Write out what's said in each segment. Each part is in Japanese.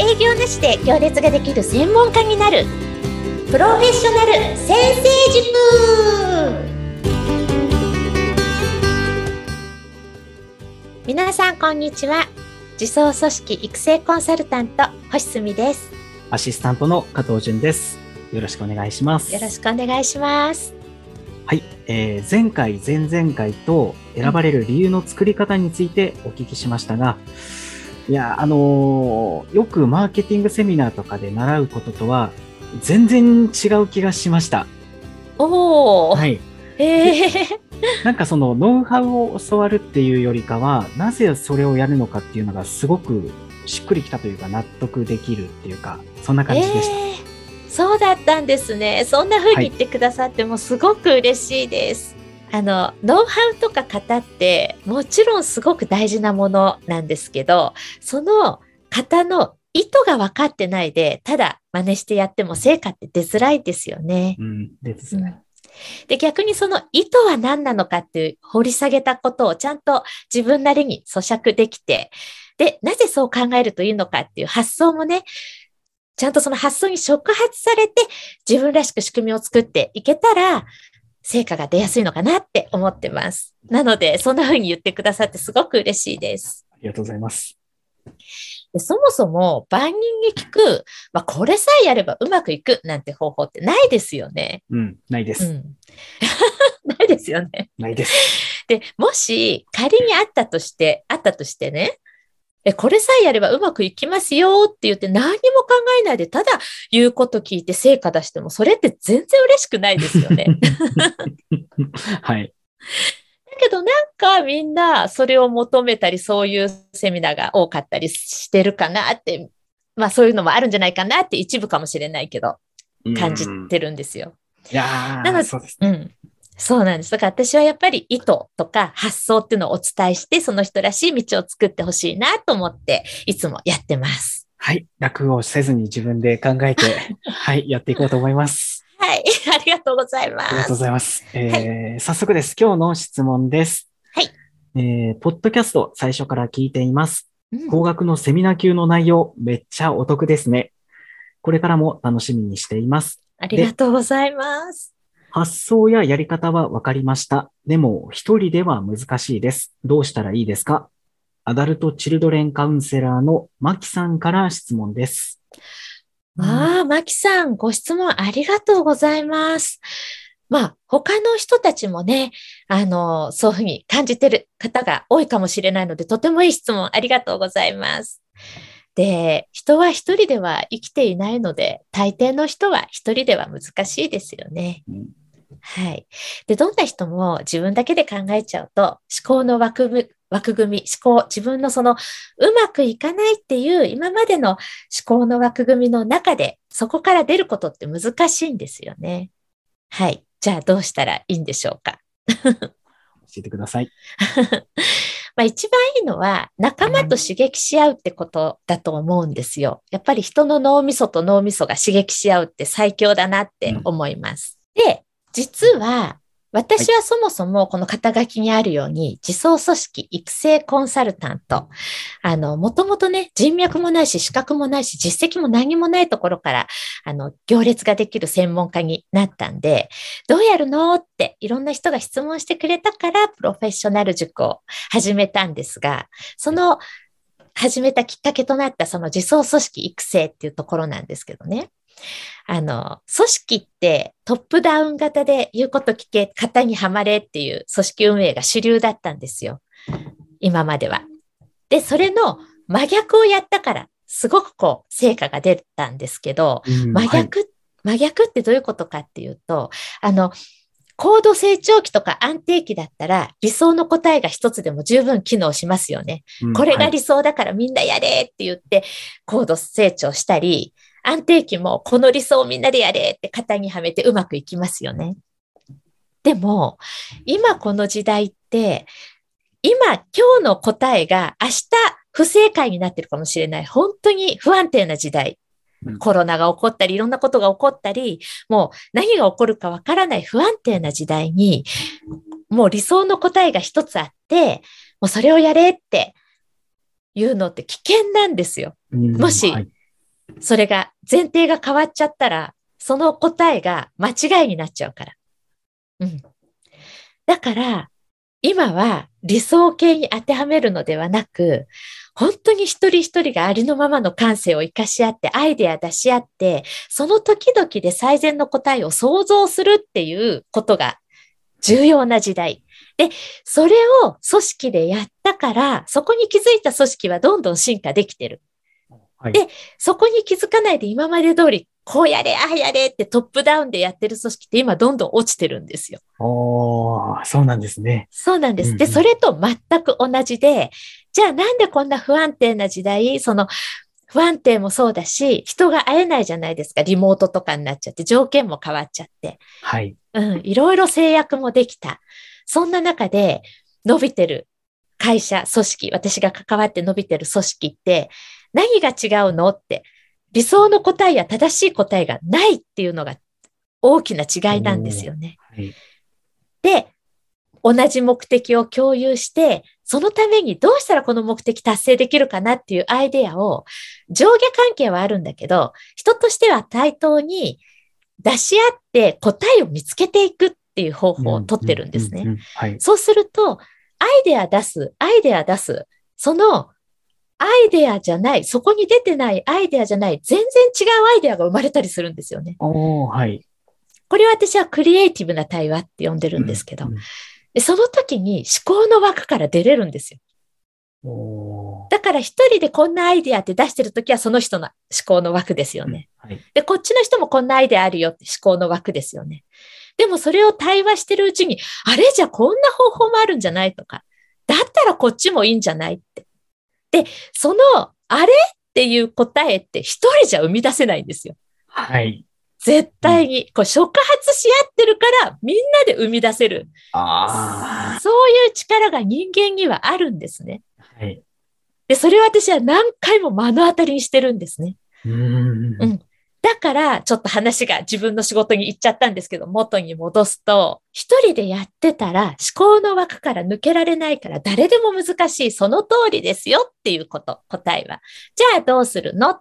営業なしで行列ができる専門家になる。プロフェッショナル先生塾。皆さんこんにちは。自走組織育成コンサルタント星澄です。アシスタントの加藤淳です。よろしくお願いします。よろしくお願いします。はい、えー、前回前々回と選ばれる理由の作り方についてお聞きしましたが、いや、あのーよくマーケティングセミナーとかで習うこととは、全然違う気がしました。おお、はい。えー、なんかそのノウハウを教わるっていうよりかは、なぜそれをやるのかっていうのがすごくしっくりきたというか納得できるっていうか、そんな感じでした。えーそうだったんですね。そんな風に言ってくださってもすごく嬉しいです。あの、ノウハウとか型ってもちろんすごく大事なものなんですけど、その型の意図が分かってないで、ただ真似してやっても成果って出づらいですよね。うん、ですね。で、逆にその意図は何なのかっていう掘り下げたことをちゃんと自分なりに咀嚼できて、で、なぜそう考えるというのかっていう発想もね、ちゃんとその発想に触発されて自分らしく仕組みを作っていけたら、成果が出やすいのかなって思ってます。なので、そんな風に言ってくださってすごく嬉しいです。ありがとうございます。でそもそも万人に聞く、まあ、これさえやればうまくいくなんて方法ってないですよね。うん、ないです。うん。ないですよね。ないです。で、もし仮にあったとして、あったとしてね、え、これさえやればうまくいきますよって言って何にも考えないで、ただ言うこと聞いて成果出しても、それって全然嬉しくないですよね。はい。だけどなんかみんなそれを求めたり、そういうセミナーが多かったりしてるかなって、まあそういうのもあるんじゃないかなって一部かもしれないけど、感じうんてるんですよ。いやー、なのでそうです。うん。そうなんです。だから私はやっぱり意図とか発想っていうのをお伝えして、その人らしい道を作ってほしいなと思って、いつもやってます。はい。楽をせずに自分で考えて、はい、やっていこうと思います。はい。ありがとうございまありがとうごす。ざいます。えー早速です。今日の質問です。はい。えーポッドキャスト最初から聞いています。うん高額のセミナー級の内容、めっちゃお得ですね。これからも楽しみにしています。ありがとうございます。発想ややり方は分かりました。でも、一人では難しいです。どうしたらいいですか？アダルト・チルドレン・カウンセラーのマキさんから質問です。ああ、マキさん、ご質問ありがとうございます。まあ、他の人たちもね、あの、そういうふうに感じてる方が多いかもしれないので、とてもいい質問ありがとうございます。で、人は一人では生きていないので、大抵の人は一人では難しいですよね。うんはい。で、どんな人も自分だけで考えちゃうと、思考の枠組み、枠組み、思考、自分のその、うまくいかないっていう今までの思考の枠組みの中で、そこから出ることって難しいんですよね。はい。じゃあどうしたらいいんでしょうか？教えてください。まあ一番いいのは仲間と刺激し合うってことだと思うんですよ。やっぱり人の脳みそと脳みそが刺激し合うって最強だなって思います。で、実は私はそもそもこの肩書きにあるように自走組織育成コンサルタント。あの、もともとね、人脈もないし資格もないし実績も何もないところから、あの、行列ができる専門家になったんで、どうやるのっていろんな人が質問してくれたから、プロフェッショナル塾を始めたんですが、その始めたきっかけとなったその自走組織育成っていうところなんですけどね。あの、組織ってトップダウン型で言うこと聞け、型にはまれっていう組織運営が主流だったんですよ。今までは。で、それの真逆をやったから、すごくこう、成果が出たんですけど、うん真逆、真逆ってどういうことかっていうと、あの、高度成長期とか安定期だったら理想の答えが一つでも十分機能しますよね。うんこれがはい理想だからみんなやれって言って高度成長したり、安定期もこの理想をみんなでやれって型にはめてうまくいきますよね。でも、今この時代って、今今日の答えが明日不正解になってるかもしれない。本当に不安定な時代。うんコロナが起こったり、いろんなことが起こったり、もう何が起こるかわからない不安定な時代に、もう理想の答えが一つあって、もうそれをやれっていうのって危険なんですよ。うんもしはいそれが、前提が変わっちゃったら、その答えが間違いになっちゃうから。うん。だから、今は理想形に当てはめるのではなく、本当に一人一人がありのままの感性を活かし合って、アイデア出し合って、その時々で最善の答えを想像するっていうことが重要な時代。で、それを組織でやったから、そこに気づいた組織はどんどん進化できてる。はい。でそこに気づかないで今まで通り、こうやれ、ああやれってトップダウンでやってる組織って今どんどん落ちてるんですよ。おー、そうなんですね。そうなんです。で、それと全く同じで、じゃあなんでこんな不安定な時代、その不安定もそうだし、人が会えないじゃないですか。リモートとかになっちゃって、条件も変わっちゃって。はい。うん、いろいろ制約もできた。そんな中で伸びてる会社、組織、私が関わって伸びてる組織って何が違うのって、理想の答えや正しい答えがないっていうのが大きな違いなんですよね。はい。で、同じ目的を共有して、そのためにどうしたらこの目的達成できるかなっていうアイデアを上下関係はあるんだけど、人としては対等に出し合って答えを見つけていくっていう方法をとってるんですね。そうすると、アイデア出す、アイデア出す、そのアイデアじゃない、そこに出てないアイデアじゃない、全然違うアイデアが生まれたりするんですよね。はい。これは私はクリエイティブな対話って呼んでるんですけど、うんでその時に思考の枠から出れるんですよ。だから一人でこんなアイデアって出してる時はその人の思考の枠ですよね。はい。で、こっちの人もこんなアイデアあるよって思考の枠ですよね。でもそれを対話してるうちに、あれ？じゃこんな方法もあるんじゃない？とか、だったらこっちもいいんじゃない？って。で、その、あれっていう答えって一人じゃ生み出せないんですよ。はい。絶対に。こう触発し合ってるから、みんなで生み出せる。あそういう力が人間にはあるんですね。ー。はい。で、それを私は何回も目の当たりにしてるんですね。うーんうんだから、ちょっと話が自分の仕事に行っちゃったんですけど、元に戻すと、一人でやってたら思考の枠から抜けられないから誰でも難しい、その通りですよっていうこと、答えは。じゃあどうするの？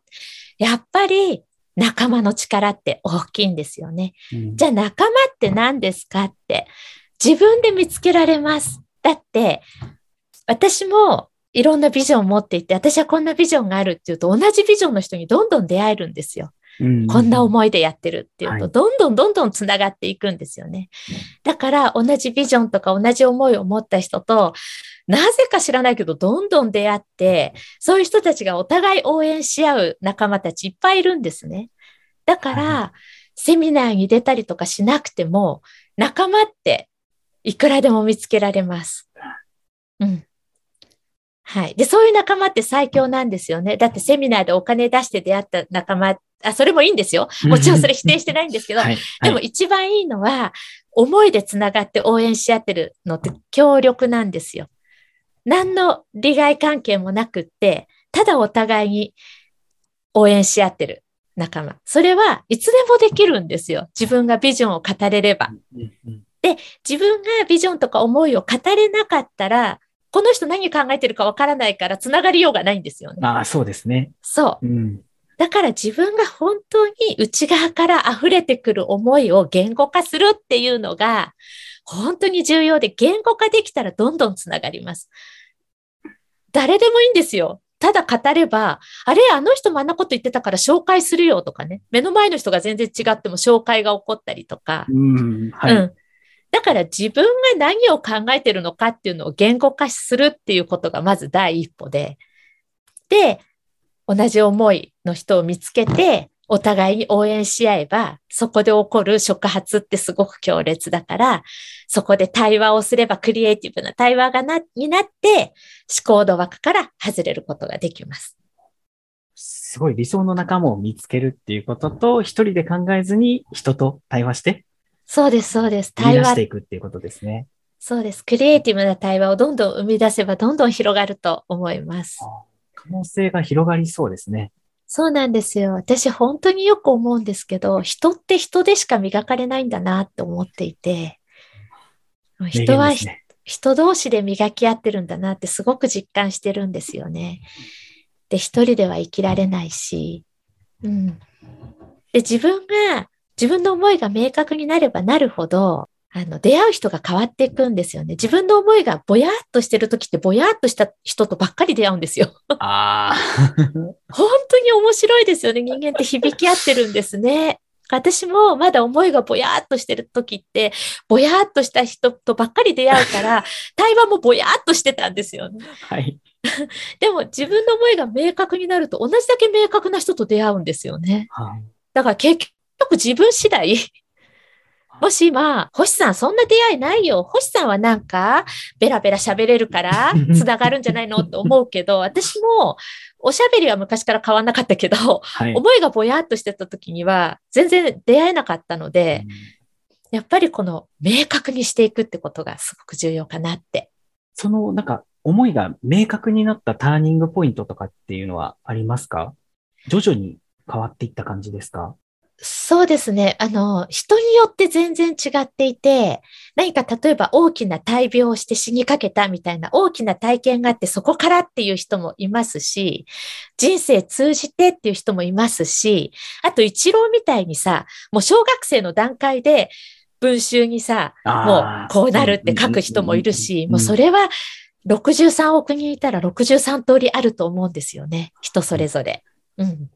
やっぱり仲間の力って大きいんですよね。うんじゃあ仲間って何ですかって自分で見つけられます。だって私もいろんなビジョンを持っていて、私はこんなビジョンがあるっていうと同じビジョンの人にどんどん出会えるんですよ。うんこんな思いでやってるっていうと、はいどんどんどんどんつながっていくんですよね。だから同じビジョンとか同じ思いを持った人と、なぜか知らないけど、どんどん出会って、そういう人たちがお互い応援し合う仲間たちいっぱいいるんですね。だから、はセミナーに出たりとかしなくても、仲間っていくらでも見つけられます。うん。はい。で、そういう仲間って最強なんですよね。だってセミナーでお金出して出会った仲間、あ、それもいいんですよ。もちろんそれ否定してないんですけど、はい。でもはい一番いいのは、思いでつながって応援し合ってるのって協力なんですよ。何の利害関係もなくって、ただお互いに応援し合ってる仲間。それはいつでもできるんですよ。自分がビジョンを語れれば。うんうん自分がビジョンとか思いを語れなかったら、この人何考えてるかわからないからつながりようがないんですよね。ああ、そうですね。そう。うん。だから自分が本当に内側から溢れてくる思いを言語化するっていうのが本当に重要で言語化できたらどんどんつながります。誰でもいいんですよ。ただ語れば、あれ、あの人もあんなこと言ってたから紹介するよとかね。目の前の人が全然違っても紹介が起こったりとか。うん。はい。うん。だから自分が何を考えてるのかっていうのを言語化するっていうことがまず第一歩で。で、同じ思いの人を見つけて、お互いに応援し合えば、そこで起こる触発ってすごく強烈だから、そこで対話をすればクリエイティブな対話がな、になって、思考の枠から外れることができます。すごい理想の仲間を見つけるっていうことと、一人で考えずに人と対話して、そうです、そうです。対話ていくっていうことですね。そうです。クリエイティブな対話をどんどん生み出せば、どんどん広がると思います。可能性が広がりそうですね。そうなんですよ。私本当によく思うんですけど、人って人でしか磨かれないんだなって思っていて、人はね人同士で磨き合ってるんだなってすごく実感してるんですよね。で、一人では生きられないし、うん。で、自分が、自分の思いが明確になればなるほど、あの、出会う人が変わっていくんですよね。自分の思いがぼやっとしてる時ってぼやっとした人とばっかり出会うんですよ。ああ。本当に面白いですよね。人間って響き合ってるんですね。私もまだ思いがぼやっとしてる時って、ぼやっとした人とばっかり出会うから、対話もぼやっとしてたんですよね。はい。でも自分の思いが明確になると同じだけ明確な人と出会うんですよね。はい。だから結局自分次第。もし今、星さんそんな出会いないよ。星さんはなんか、ベラベラ喋れるから、つながるんじゃないの？って思うけど、私も、おしゃべりは昔から変わんなかったけど、はい。思いがぼやっとしてた時には、全然出会えなかったので、やっぱりこの明確にしていくってことがすごく重要かなって。その、なんか、思いが明確になったターニングポイントとかっていうのはありますか？徐々に変わっていった感じですか？そうですね。あの、人によって全然違っていて、何か例えば大きな大病をして死にかけたみたいな大きな体験があってそこからっていう人もいますし、人生通じてっていう人もいますし、あと一郎みたいにさ、もう小学生の段階で文集にさ、もうこうなるって書く人もいるし、もうそれは63億人いたら63通りあると思うんですよね。人それぞれ。うん。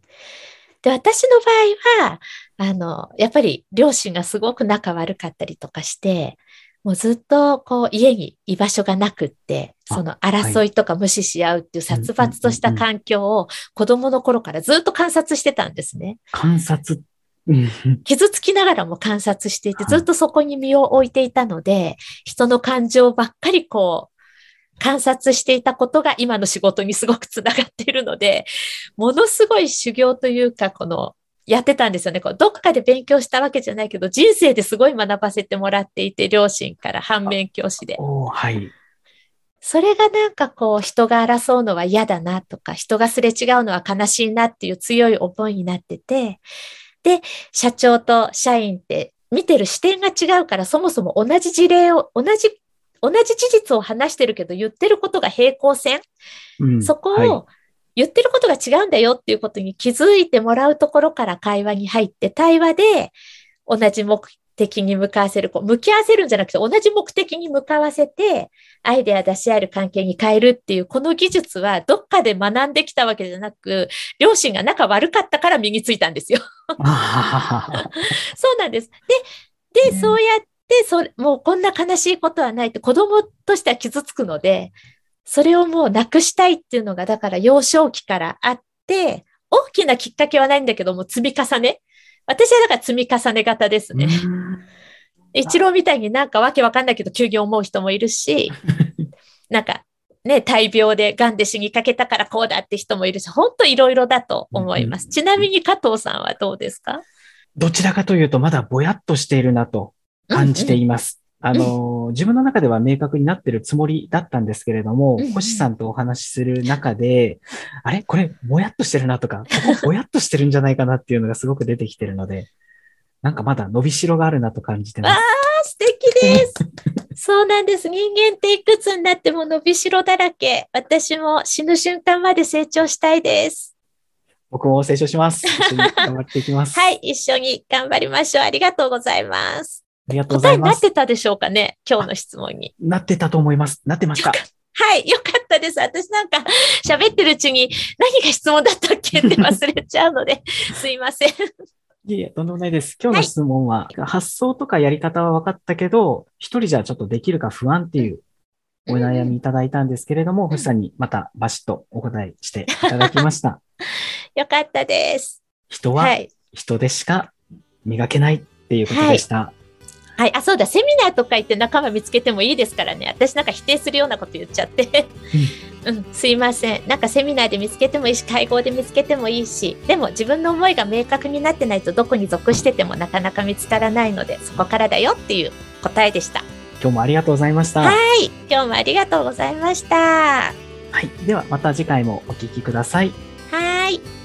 で、私の場合は、あの、やっぱり両親がすごく仲悪かったりとかして、もうずっとこう家に居場所がなくって、その争いとか無視し合うっていう殺伐とした環境を子供の頃からずっと観察してたんですね。観察？傷つきながらも観察していて、ずっとそこに身を置いていたので、人の感情ばっかりこう、観察していたことが今の仕事にすごくつながっているので、ものすごい修行というか、この、やってたんですよね。こうどっかで勉強したわけじゃないけど、人生ですごい学ばせてもらっていて、両親から反面教師で。おはい。それがなんかこう、人が争うのは嫌だなとか、人がすれ違うのは悲しいなっていう強い思いになってて、で、社長と社員って見てる視点が違うから、そもそも同じ事例を、同じ同じ事実を話してるけど言ってることが平行線、うん、そこを言ってることが違うんだよっていうことに気づいてもらうところから会話に入って対話で同じ目的に向かわせる、こう向き合わせるんじゃなくて同じ目的に向かわせてアイデア出し合える関係に変えるっていうこの技術はどっかで学んできたわけじゃなく両親が仲悪かったから身についたんですよ。そうなんです。で、で、そうやってで、それ、もうこんな悲しいことはないって子供としては傷つくので、それをもうなくしたいっていうのが、だから幼少期からあって、大きなきっかけはないんだけども、積み重ね。私はだから積み重ね型ですね。一郎みたいになんかわけわかんないけど、休業思う人もいるし、なんかね、大病で癌で死にかけたからこうだって人もいるし、本当いろいろだと思います。ちなみに加藤さんはどうですか？どちらかというと、まだぼやっとしているなと。感じています。あの、自分の中では明確になってるつもりだったんですけれども、うんうん、星さんとお話しする中で、あれ？これ、ぼやっとしてるなとか、こ こぼやっとしてるんじゃないかなっていうのがすごく出てきてるので、なんかまだ伸びしろがあるなと感じてます。ああ、素敵です。そうなんです。人間っていくつになっても伸びしろだらけ。私も死ぬ瞬間まで成長したいです。僕も成長します。一緒に頑張っていきます。はい、一緒に頑張りましょう。ありがとうございます。ありがとうございます。答えになってたでしょうかね今日の質問に。なってたと思います。なってました。はい、よかったです。私なんか喋ってるうちに何が質問だったっけって忘れちゃうので、すいません。いえ、とんでもないです。今日の質問は、はい、発想とかやり方は分かったけど、一人じゃちょっとできるか不安っていうお悩みいただいたんですけれども、うん、星さんにまたバシッとお答えしていただきました。よかったです。人は人でしか磨けないっていうことでした。はいはい。あ、そうだ。セミナーとか行って仲間見つけてもいいですからね。私なんか否定するようなこと言っちゃって。うん、うん、すいません。なんかセミナーで見つけてもいいし、会合で見つけてもいいし、でも自分の思いが明確になってないとどこに属しててもなかなか見つからないので、そこからだよっていう答えでした。今日もありがとうございました。はい。今日もありがとうございました。はい。ではまた次回もお聞きください。はい。